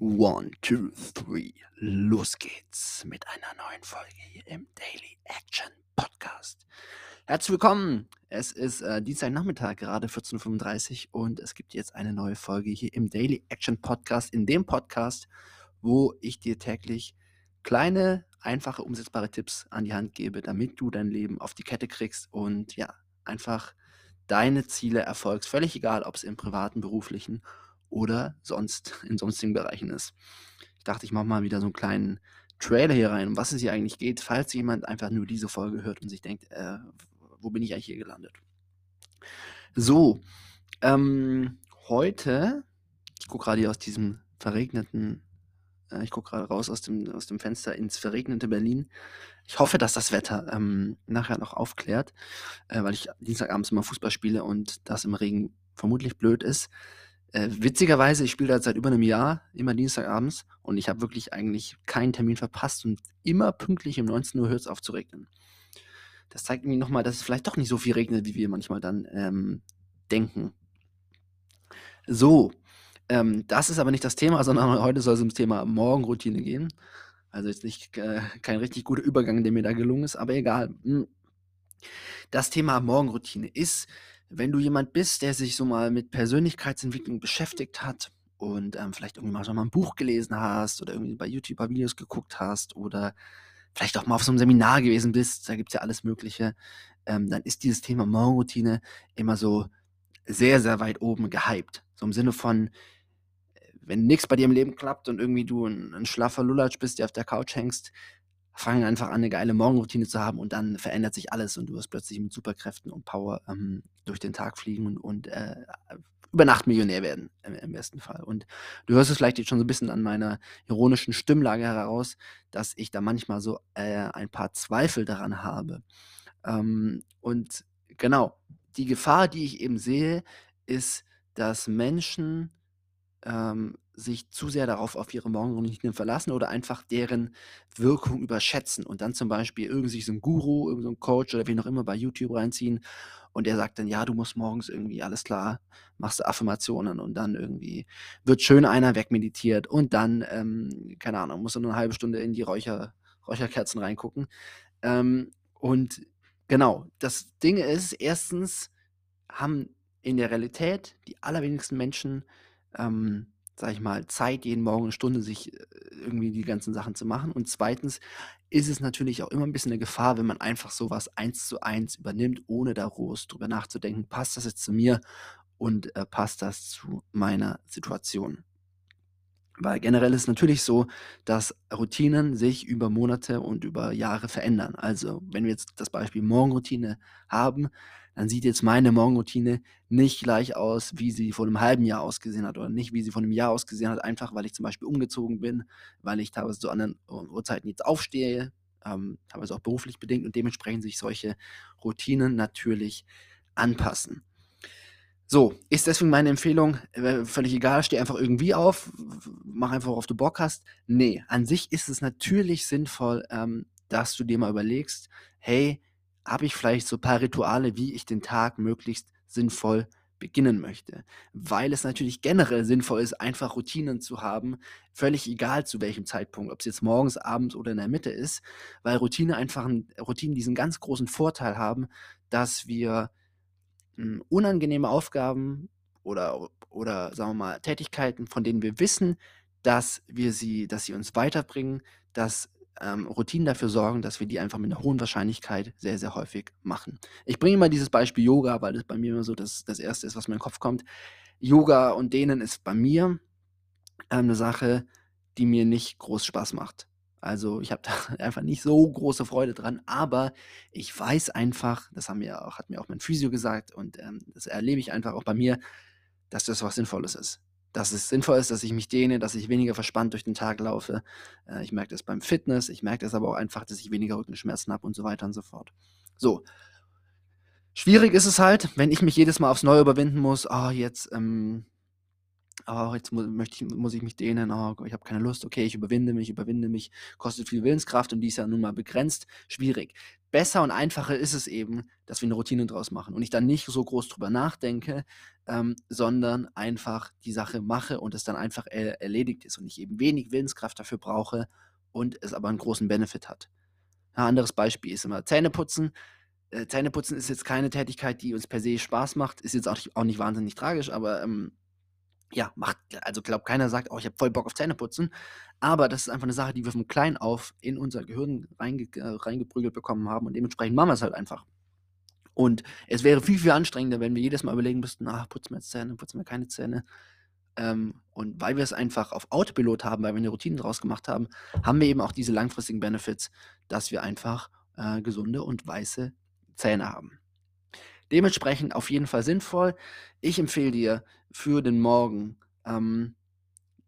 One, two, three, los geht's mit einer neuen Folge hier im Daily Action Podcast. Herzlich willkommen. Es ist äh, Dienstagnachmittag, gerade 14.35 Uhr und es gibt jetzt eine neue Folge hier im Daily Action Podcast, in dem Podcast, wo ich dir täglich kleine, einfache, umsetzbare Tipps an die Hand gebe, damit du dein Leben auf die Kette kriegst und ja, einfach deine Ziele erfolgst. Völlig egal, ob es im privaten, beruflichen oder sonst in sonstigen Bereichen ist. Ich dachte, ich mache mal wieder so einen kleinen Trailer hier rein, um was es hier eigentlich geht, falls jemand einfach nur diese Folge hört und sich denkt, äh, wo bin ich eigentlich hier gelandet? So, ähm, heute, ich gucke gerade hier aus diesem verregneten, äh, ich gucke gerade raus aus dem, aus dem Fenster ins verregnete Berlin. Ich hoffe, dass das Wetter ähm, nachher noch aufklärt, äh, weil ich Dienstagabends immer Fußball spiele und das im Regen vermutlich blöd ist. Äh, witzigerweise, ich spiele da seit über einem Jahr, immer Dienstagabends und ich habe wirklich eigentlich keinen Termin verpasst und immer pünktlich um 19 Uhr hört es auf zu regnen. Das zeigt mir nochmal, dass es vielleicht doch nicht so viel regnet, wie wir manchmal dann ähm, denken. So, ähm, das ist aber nicht das Thema, sondern heute soll es ums Thema Morgenroutine gehen. Also jetzt nicht äh, kein richtig guter Übergang, der mir da gelungen ist, aber egal. Hm. Das Thema Morgenroutine ist wenn du jemand bist, der sich so mal mit Persönlichkeitsentwicklung beschäftigt hat und ähm, vielleicht irgendwie mal so mal ein Buch gelesen hast oder irgendwie bei YouTube ein Videos geguckt hast oder vielleicht auch mal auf so einem Seminar gewesen bist, da gibt es ja alles Mögliche, ähm, dann ist dieses Thema Morgenroutine immer so sehr, sehr weit oben gehypt. So im Sinne von, wenn nichts bei dir im Leben klappt und irgendwie du ein, ein schlaffer Lulatsch bist, der auf der Couch hängst, fangen einfach an, eine geile Morgenroutine zu haben und dann verändert sich alles und du wirst plötzlich mit Superkräften und Power ähm, durch den Tag fliegen und, und äh, über Nacht Millionär werden, im, im, besten Fall. Und du hörst es vielleicht jetzt schon so ein bisschen an meiner ironischen Stimmlage heraus, dass ich da manchmal so äh, ein paar Zweifel daran habe. Ähm, und genau, die Gefahr, die ich eben sehe, ist, dass Menschen ähm, sich zu sehr darauf auf ihre Morgenroutine verlassen oder einfach deren Wirkung überschätzen und dann zum Beispiel irgendwie so ein Guru, irgendein so Coach oder wie noch immer bei YouTube reinziehen und der sagt dann, ja, du musst morgens irgendwie, alles klar, machst du Affirmationen und dann irgendwie wird schön einer wegmeditiert und dann, ähm, keine Ahnung, musst du nur eine halbe Stunde in die Räucher, Räucherkerzen reingucken. Ähm, und genau, das Ding ist, erstens haben in der Realität die allerwenigsten Menschen ähm, sage ich mal, Zeit, jeden Morgen eine Stunde sich äh, irgendwie die ganzen Sachen zu machen. Und zweitens ist es natürlich auch immer ein bisschen eine Gefahr, wenn man einfach sowas eins zu eins übernimmt, ohne da groß drüber nachzudenken, passt das jetzt zu mir und äh, passt das zu meiner Situation. Weil generell ist es natürlich so, dass Routinen sich über Monate und über Jahre verändern. Also, wenn wir jetzt das Beispiel Morgenroutine haben, dann sieht jetzt meine Morgenroutine nicht gleich aus, wie sie vor einem halben Jahr ausgesehen hat oder nicht, wie sie vor einem Jahr ausgesehen hat, einfach weil ich zum Beispiel umgezogen bin, weil ich teilweise zu anderen Uhrzeiten jetzt aufstehe, ähm, teilweise auch beruflich bedingt und dementsprechend sich solche Routinen natürlich anpassen. So, ist deswegen meine Empfehlung, äh, völlig egal, steh einfach irgendwie auf, mach einfach, worauf du Bock hast. Nee, an sich ist es natürlich sinnvoll, ähm, dass du dir mal überlegst, hey, habe ich vielleicht so ein paar Rituale, wie ich den Tag möglichst sinnvoll beginnen möchte. Weil es natürlich generell sinnvoll ist, einfach Routinen zu haben, völlig egal zu welchem Zeitpunkt, ob es jetzt morgens, abends oder in der Mitte ist, weil Routine einfach ein, Routinen diesen ganz großen Vorteil haben, dass wir m, hm, unangenehme Aufgaben oder, oder sagen wir mal Tätigkeiten, von denen wir wissen, dass wir sie, dass sie uns weiterbringen, dass ähm, Routinen dafür sorgen, dass wir die einfach mit einer hohen Wahrscheinlichkeit sehr, sehr häufig machen. Ich bringe mal dieses Beispiel Yoga, weil das bei mir immer so das, das Erste ist, was mir in den Kopf kommt. Yoga und denen ist bei mir ähm, eine Sache, die mir nicht groß Spaß macht. Also ich habe da einfach nicht so große Freude dran, aber ich weiß einfach, das haben mir auch, hat mir auch mein Physio gesagt und ähm, das erlebe ich einfach auch bei mir, dass das was Sinnvolles ist dass es sinnvoll ist, dass ich mich dehne, dass ich weniger verspannt durch den Tag laufe. Äh, ich merke das beim Fitness, ich merke das aber auch einfach, dass ich weniger Rückenschmerzen habe und so weiter und so fort. So. Schwierig ist es halt, wenn ich mich jedes Mal aufs Neue überwinden muss, oh, jetzt ähm, Oh, jetzt mu möchte ich muss ich mich dehnen. Oh, ich habe keine Lust. Okay, ich überwinde mich, überwinde mich. Kostet viel Willenskraft und die ist ja nun mal begrenzt. Schwierig. Besser und einfacher ist es eben, dass wir eine Routine draus machen und ich dann nicht so groß drüber nachdenke, ähm, sondern einfach die Sache mache und es dann einfach er erledigt ist und ich eben wenig Willenskraft dafür brauche und es aber einen großen Benefit hat. Ein anderes Beispiel ist immer Zähneputzen. Äh, Zähneputzen ist jetzt keine Tätigkeit, die uns per se Spaß macht, ist jetzt auch nicht auch nicht wahnsinnig tragisch, aber, ähm, ja, macht also, glaube keiner sagt: „Oh, ich habe voll Bock auf Zähneputzen.“ Aber das ist einfach eine Sache, die wir von klein auf in unser Gehirn reinge äh, reingeprügelt bekommen haben und dementsprechend machen wir es halt einfach. Und es wäre viel, viel anstrengender, wenn wir jedes Mal überlegen müssten: „Ah, putzen wir jetzt Zähne, putzen wir keine Zähne?“ Ähm, und weil wir es einfach auf Autopilot haben, weil wir eine Routine draus gemacht haben, haben wir eben auch diese langfristigen Benefits, dass wir einfach, äh, gesunde und weiße Zähne haben. Dementsprechend auf jeden Fall sinnvoll. Ich empfehle dir für den Morgen, ähm,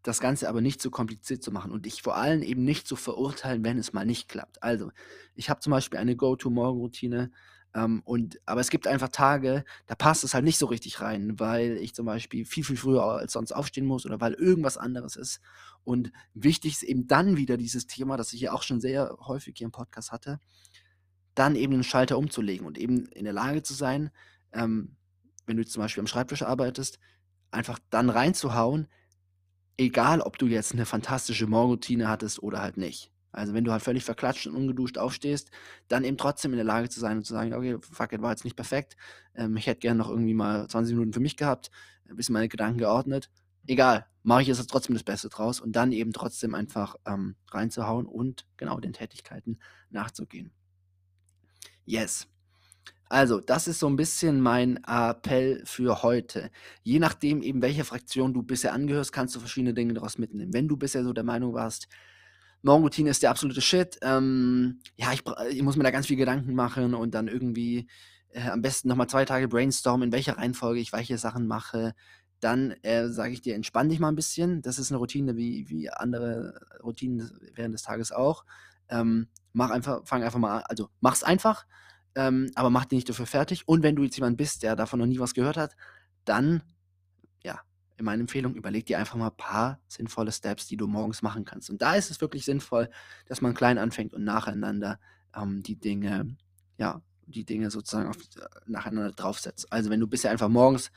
das Ganze aber nicht so kompliziert zu machen und dich vor allem eben nicht zu verurteilen, wenn es mal nicht klappt. Also, ich habe zum Beispiel eine Go-to-Morgenroutine, ähm, und aber es gibt einfach Tage, da passt es halt nicht so richtig rein, weil ich zum Beispiel viel, viel früher als sonst aufstehen muss oder weil irgendwas anderes ist. Und wichtig ist eben dann wieder dieses Thema, das ich ja auch schon sehr häufig hier im Podcast hatte, dann eben den Schalter umzulegen und eben in der Lage zu sein, ähm, wenn du zum Beispiel am Schreibtisch arbeitest, einfach dann reinzuhauen, egal ob du jetzt eine fantastische Morgenroutine hattest oder halt nicht. Also, wenn du halt völlig verklatscht und ungeduscht aufstehst, dann eben trotzdem in der Lage zu sein und zu sagen: „Okay, fuck it, war jetzt nicht perfekt. Ähm, ich hätte gerne noch irgendwie mal 20 Minuten für mich gehabt, ein bisschen meine Gedanken geordnet. Egal, mache ich jetzt trotzdem das Beste draus“ und dann eben trotzdem einfach, ähm, reinzuhauen und genau den Tätigkeiten nachzugehen. Yes. Also, das ist so ein bisschen mein Appell für heute. Je nachdem eben, welcher Fraktion du bisher angehörst, kannst du verschiedene Dinge daraus mitnehmen. Wenn du bisher so der Meinung warst, Morgenroutine ist der absolute Shit, ähm, ja, ich ich muss mir da ganz viel Gedanken machen und dann irgendwie, äh, am besten noch mal 2 Tage brainstormen, in welcher Reihenfolge ich welche Sachen mache, dann, äh, sage ich dir: „Entspann dich mal ein bisschen.“ Das ist eine Routine wie wie andere Routinen während des Tages auch. Ähm, mach einfach fang einfach mal an also, mach's einfach, ähm, aber mach dich nicht dafür fertig. Und wenn du jetzt jemand bist, der davon noch nie was gehört hat, dann, ja, in meiner Empfehlung, überleg dir einfach mal ein paar sinnvolle Steps, die du morgens machen kannst. Und da ist es wirklich sinnvoll, dass man klein anfängt und nacheinander, ähm, die Dinge ja, die Dinge sozusagen auf äh, nacheinander draufsetzt. Also, wenn du bisher einfach morgens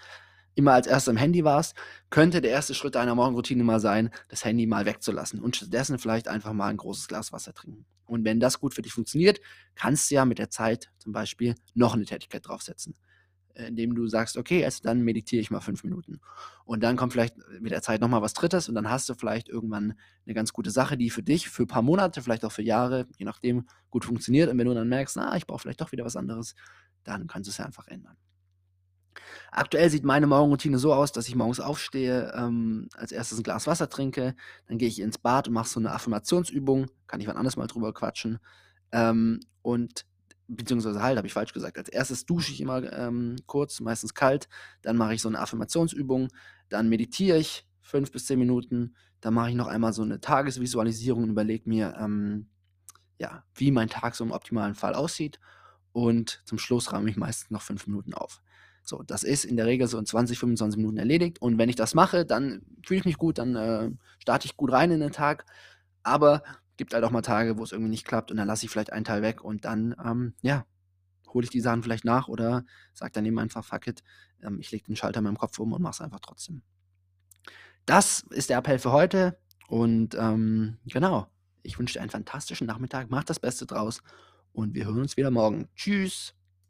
immer als Erster am Handy warst, könnte der erste Schritt deiner Morgenroutine mal sein, das Handy mal wegzulassen und stattdessen vielleicht einfach mal ein großes Glas Wasser trinken. Und wenn das gut für dich funktioniert, kannst du ja mit der Zeit zum Beispiel noch eine Tätigkeit draufsetzen, äh, indem du sagst: „Okay, also dann meditiere ich mal 5 Minuten.“ Und dann kommt vielleicht mit der Zeit noch mal was Drittes und dann hast du vielleicht irgendwann eine ganz gute Sache, die für dich für ein paar Monate, vielleicht auch für Jahre, je nachdem, gut funktioniert. Und wenn du dann merkst: „Ah, ich brauche vielleicht doch wieder was anderes“, dann kannst du es ja einfach ändern. Aktuell sieht meine Morgenroutine so aus, dass ich morgens aufstehe, ähm, als Erstes ein Glas Wasser trinke, dann gehe ich ins Bad und mache so eine Affirmationsübung, kann ich wann anders mal drüber quatschen. Ähm, und beziehungsweise halt, habe ich falsch gesagt. Als Erstes dusche ich immer, ähm, kurz, meistens kalt, dann mache ich so eine Affirmationsübung, dann meditiere ich 5 bis 10 Minuten, dann mache ich noch einmal so eine Tagesvisualisierung und überlege mir, ähm, ja, wie mein Tag so im optimalen Fall aussieht und zum Schluss räume ich meistens noch 5 Minuten auf. So, das ist in der Regel so in 20, 25 Minuten erledigt. Und wenn ich das mache, dann fühle ich mich gut, dann äh, starte ich gut rein in den Tag. Aber gibt halt auch mal Tage, wo es irgendwie nicht klappt und dann lasse ich vielleicht einen Teil weg und dann, ähm, ja, hole ich die Sachen vielleicht nach oder sage dann eben einfach, fuck it, ähm, ich lege den Schalter in meinem Kopf um und mache es einfach trotzdem. Das ist der Appell für heute und ähm, genau, ich wünsche dir einen fantastischen Nachmittag, mach das Beste draus und wir hören uns wieder morgen. Tschüss.